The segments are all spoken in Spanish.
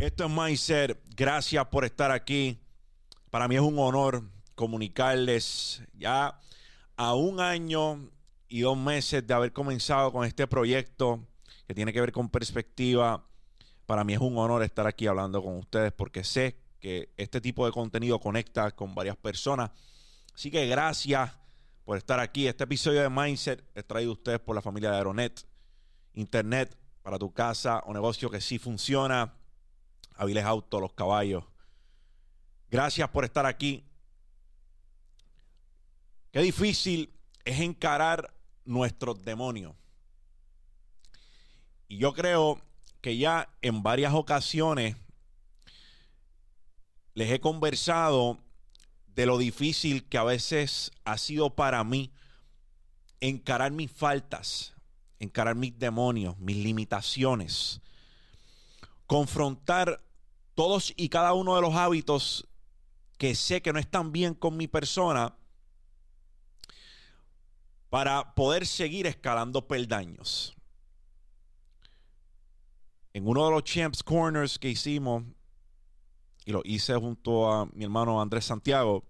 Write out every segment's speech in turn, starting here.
Esto es Mindset. Gracias por estar aquí. Para mí es un honor comunicarles ya a un año y dos meses de haber comenzado con este proyecto que tiene que ver con perspectiva. Para mí es un honor estar aquí hablando con ustedes porque sé que este tipo de contenido conecta con varias personas. Así que gracias por estar aquí. Este episodio de Mindset es traído a ustedes por la familia de Aeronet. Internet para tu casa o negocio que sí funciona. Aviles Auto, Los Caballos. Gracias por estar aquí. Qué difícil es encarar nuestros demonios. Y yo creo que ya en varias ocasiones les he conversado de lo difícil que a veces ha sido para mí encarar mis faltas, encarar mis demonios, mis limitaciones, confrontar todos y cada uno de los hábitos que sé que no están bien con mi persona para poder seguir escalando peldaños. En uno de los Champs Corners que hicimos, y lo hice junto a mi hermano Andrés Santiago,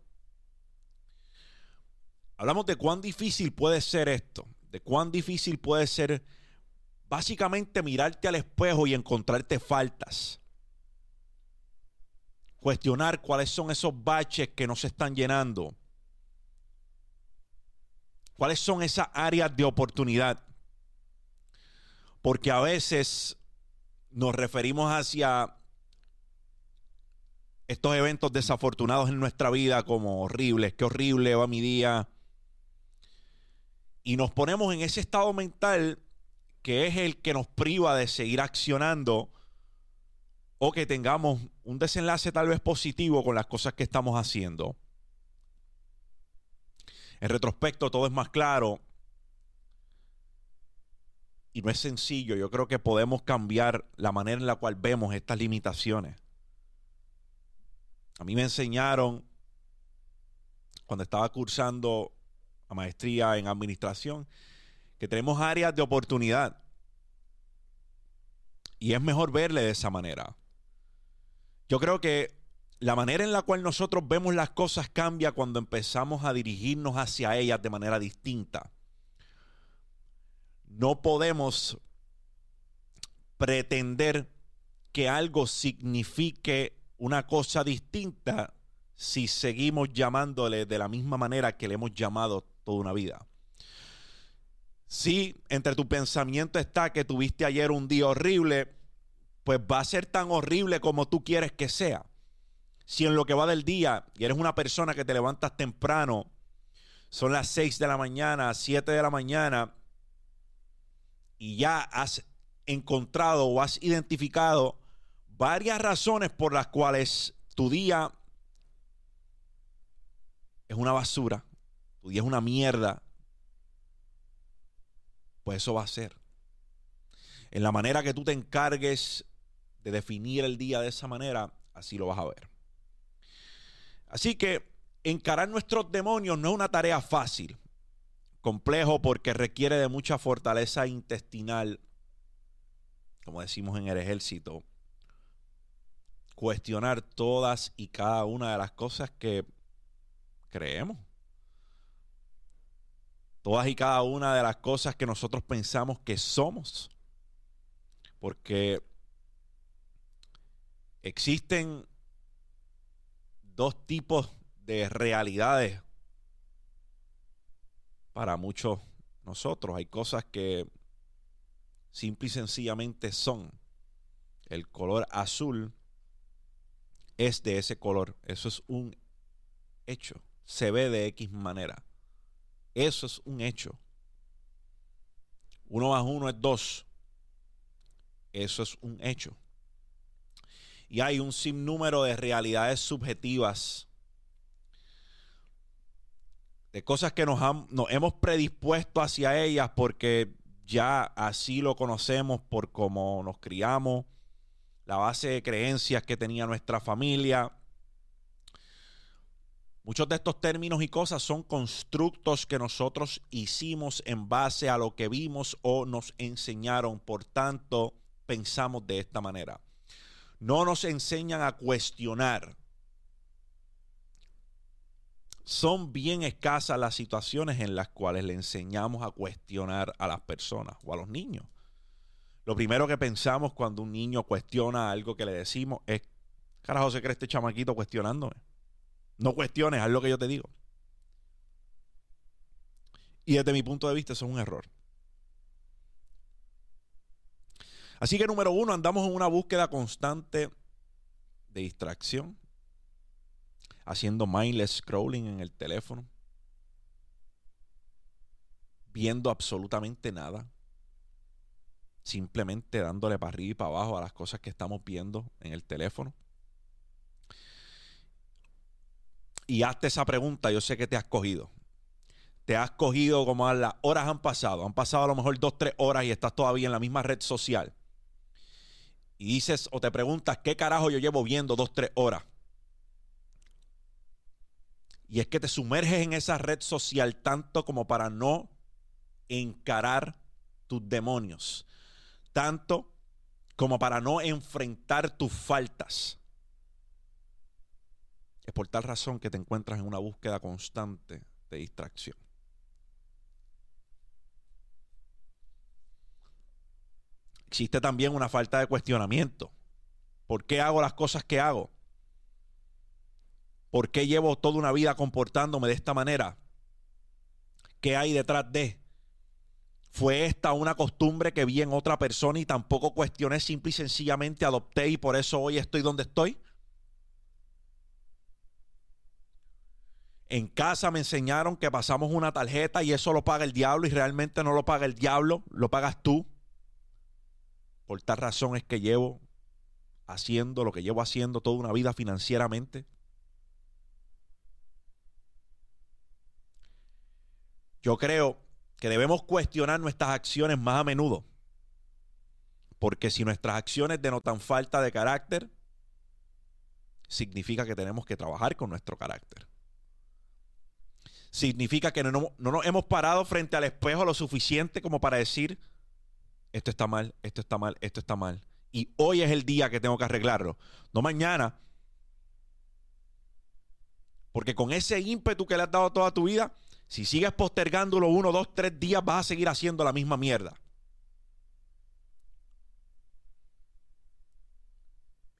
hablamos de cuán difícil puede ser esto, de cuán difícil puede ser básicamente mirarte al espejo y encontrarte faltas cuestionar cuáles son esos baches que no se están llenando. ¿Cuáles son esas áreas de oportunidad? Porque a veces nos referimos hacia estos eventos desafortunados en nuestra vida como horribles, qué horrible va mi día. Y nos ponemos en ese estado mental que es el que nos priva de seguir accionando o que tengamos un desenlace tal vez positivo con las cosas que estamos haciendo. En retrospecto todo es más claro y no es sencillo. Yo creo que podemos cambiar la manera en la cual vemos estas limitaciones. A mí me enseñaron cuando estaba cursando la maestría en administración que tenemos áreas de oportunidad. Y es mejor verle de esa manera. Yo creo que la manera en la cual nosotros vemos las cosas cambia cuando empezamos a dirigirnos hacia ellas de manera distinta. No podemos pretender que algo signifique una cosa distinta si seguimos llamándole de la misma manera que le hemos llamado toda una vida. Si entre tu pensamiento está que tuviste ayer un día horrible, pues va a ser tan horrible como tú quieres que sea. Si en lo que va del día y eres una persona que te levantas temprano, son las 6 de la mañana, 7 de la mañana, y ya has encontrado o has identificado varias razones por las cuales tu día es una basura, tu día es una mierda, pues eso va a ser. En la manera que tú te encargues de definir el día de esa manera, así lo vas a ver. Así que encarar nuestros demonios no es una tarea fácil, complejo porque requiere de mucha fortaleza intestinal, como decimos en el ejército, cuestionar todas y cada una de las cosas que creemos. Todas y cada una de las cosas que nosotros pensamos que somos. Porque existen dos tipos de realidades para muchos nosotros. Hay cosas que simple y sencillamente son. El color azul es de ese color. Eso es un hecho. Se ve de X manera. Eso es un hecho. Uno más uno es dos. Eso es un hecho y hay un sinnúmero de realidades subjetivas, de cosas que nos, hemos predispuesto hacia ellas porque ya así lo conocemos por cómo nos criamos, la base de creencias que tenía nuestra familia. Muchos de estos términos y cosas son constructos que nosotros hicimos en base a lo que vimos o nos enseñaron. Por tanto, pensamos de esta manera. No nos enseñan a cuestionar. Son bien escasas las situaciones en las cuales le enseñamos a cuestionar a las personas o a los niños. Lo primero que pensamos cuando un niño cuestiona algo que le decimos es, carajo se cree este chamaquito cuestionándome. No cuestiones, haz lo que yo te digo. Y desde mi punto de vista eso es un error. Así que número uno, andamos en una búsqueda constante de distracción, haciendo mindless scrolling en el teléfono, viendo absolutamente nada, simplemente dándole para arriba y para abajo a las cosas que estamos viendo en el teléfono. Y hazte esa pregunta, yo sé que te has cogido. Te has cogido como las horas han pasado. Han pasado a lo mejor dos, tres horas y estás todavía en la misma red social y dices o te preguntas qué carajo yo llevo viendo dos, tres horas. Y es que te sumerges en esa red social tanto como para no encarar tus demonios, tanto como para no enfrentar tus faltas. Es por tal razón que te encuentras en una búsqueda constante de distracción. Existe también una falta de cuestionamiento. ¿Por qué hago las cosas que hago? ¿Por qué llevo toda una vida comportándome de esta manera? ¿Qué hay detrás de? ¿Fue esta una costumbre que vi en otra persona y tampoco cuestioné, simple y sencillamente adopté y por eso hoy estoy donde estoy? En casa me enseñaron que pasamos una tarjeta y eso lo paga el diablo y realmente no lo paga el diablo, lo pagas tú. Por tal razón es que llevo haciendo lo que llevo haciendo toda una vida financieramente. Yo creo que debemos cuestionar nuestras acciones más a menudo. Porque si nuestras acciones denotan falta de carácter, significa que tenemos que trabajar con nuestro carácter. Significa que no, no, nos hemos parado frente al espejo lo suficiente como para decir, esto está mal, esto está mal, esto está mal. Y hoy es el día que tengo que arreglarlo, no mañana. Porque con ese ímpetu que le has dado toda tu vida, si sigues postergándolo uno, dos, tres días, vas a seguir haciendo la misma mierda.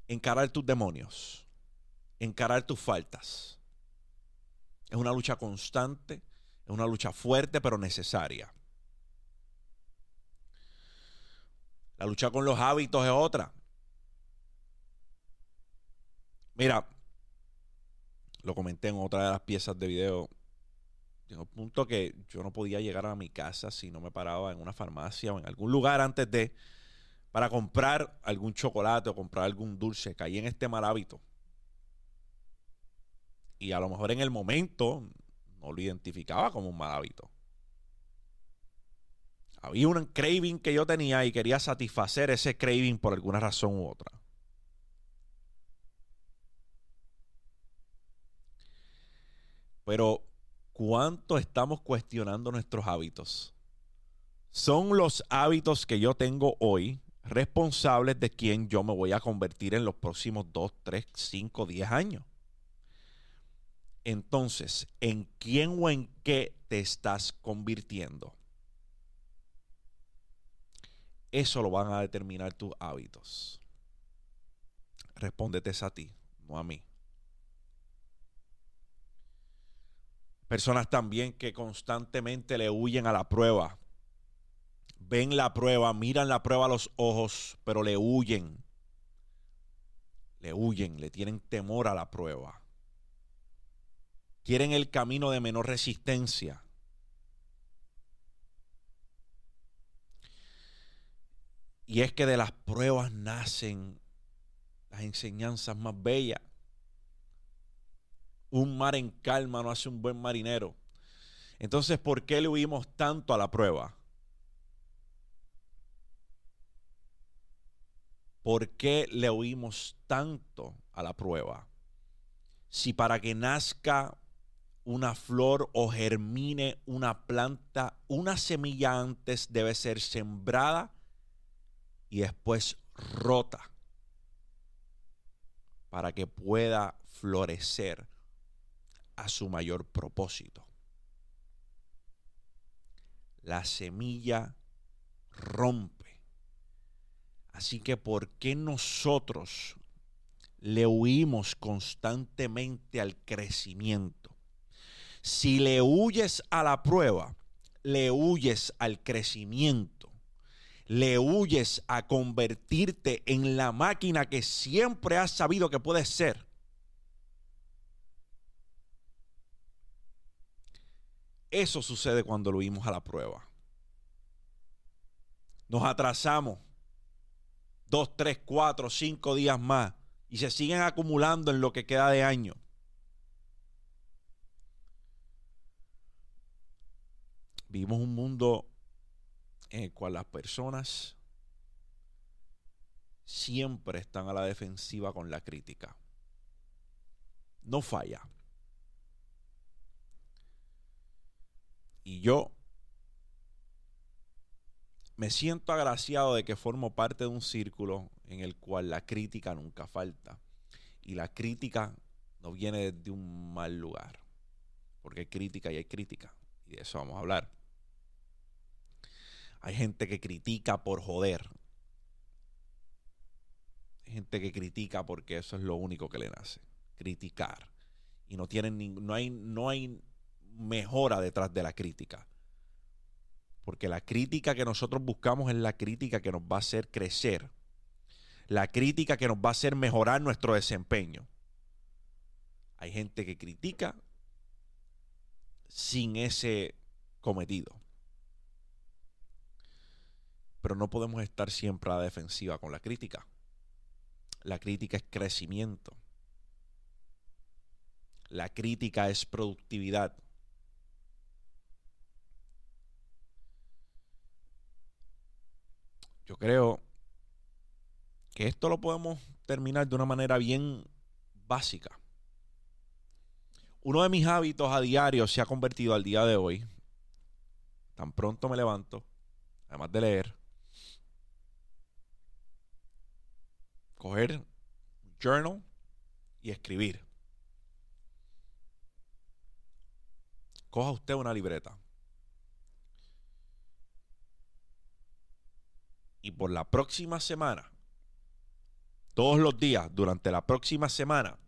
Encarar tus demonios, encarar tus faltas. Es una lucha constante, es una lucha fuerte pero necesaria. La lucha con los hábitos es otra. Mira, lo comenté en otra de las piezas de video. Llegó un punto que yo no podía llegar a mi casa si no me paraba en una farmacia o en algún lugar antes de para comprar algún chocolate o comprar algún dulce. Caí en este mal hábito. Y a lo mejor en el momento no lo identificaba como un mal hábito. Había un craving que yo tenía y quería satisfacer ese craving por alguna razón u otra. Pero, ¿cuánto estamos cuestionando nuestros hábitos? ¿Son los hábitos que yo tengo hoy responsables de quién yo me voy a convertir en los próximos 2, 3, 5, 10 años? Entonces, ¿en quién o en qué te estás convirtiendo? Eso lo van a determinar tus hábitos. Respóndete a ti, no a mí. Personas también que constantemente le huyen a la prueba. Ven la prueba, miran la prueba a los ojos, pero le huyen. Le huyen, le tienen temor a la prueba. Quieren el camino de menor resistencia. Y es que de las pruebas nacen las enseñanzas más bellas. Un mar en calma no hace un buen marinero. Entonces, ¿por qué le huimos tanto a la prueba? ¿Por qué le huimos tanto a la prueba? Si para que nazca una flor o germine una planta, una semilla antes debe ser sembrada y después rota. para que pueda florecer a su mayor propósito. La semilla rompe. Así que ¿por qué nosotros le huimos constantemente al crecimiento? Si le huyes a la prueba, le huyes al crecimiento, le huyes a convertirte en la máquina que siempre has sabido que puedes ser. Eso sucede cuando lo huimos a la prueba. Nos atrasamos dos, tres, cuatro, cinco días más y se siguen acumulando en lo que queda de año. Vivimos un mundo en el cual las personas siempre están a la defensiva con la crítica. No falla. Y yo me siento agraciado de que formo parte de un círculo en el cual la crítica nunca falta. Y la crítica no viene de un mal lugar. Porque hay crítica y hay crítica. Y de eso vamos a hablar. Hay gente que critica por joder. Hay gente que critica porque eso es lo único que le nace. Criticar. Y no tienen no hay, no hay mejora detrás de la crítica. Porque la crítica que nosotros buscamos es la crítica que nos va a hacer crecer. La crítica que nos va a hacer mejorar nuestro desempeño. Hay gente que critica sin ese cometido. Pero no podemos estar siempre a la defensiva con la crítica. La crítica es crecimiento. La crítica es productividad. Yo creo que esto lo podemos terminar de una manera bien básica. Uno de mis hábitos a diario se ha convertido al día de hoy. Tan pronto me levanto, además de leer, coger journal y escribir. Coja usted una libreta. Y por la próxima semana, todos los días, durante la próxima semana,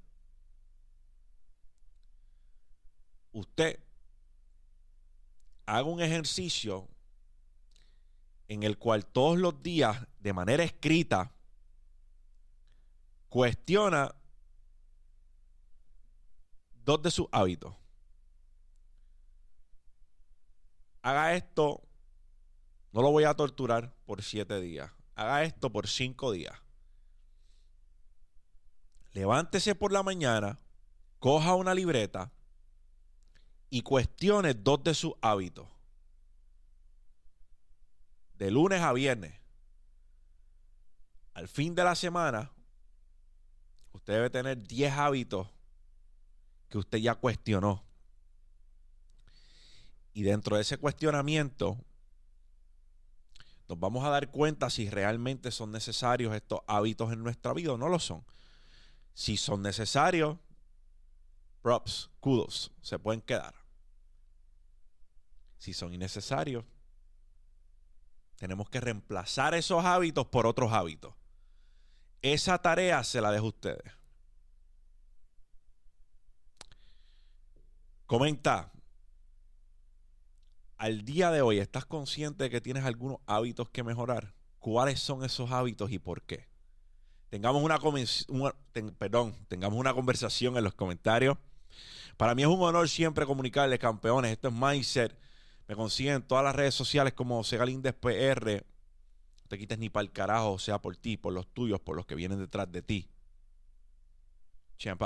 usted haga un ejercicio en el cual todos los días, de manera escrita, cuestiona dos de sus hábitos. Haga esto, no lo voy a torturar por siete días. Haga esto por cinco días. Levántese por la mañana, coja una libreta y cuestione dos de sus hábitos. De lunes a viernes. Al fin de la semana, usted debe tener 10 hábitos que usted ya cuestionó. Y dentro de ese cuestionamiento, nos vamos a dar cuenta si realmente son necesarios estos hábitos en nuestra vida o no lo son. Si son necesarios, props, kudos, se pueden quedar. Si son innecesarios, tenemos que reemplazar esos hábitos por otros hábitos. Esa tarea se la dejo a ustedes. Comenta. Al día de hoy, ¿estás consciente de que tienes algunos hábitos que mejorar? ¿Cuáles son esos hábitos y por qué? Tengamos una, perdón, tengamos una conversación en los comentarios. Para mí es un honor siempre comunicarles, campeones. Esto es Mindset. Me consiguen en todas las redes sociales como Segalíndez PR te quites ni para el carajo, sea por ti, por los tuyos, por los que vienen detrás de ti. Champ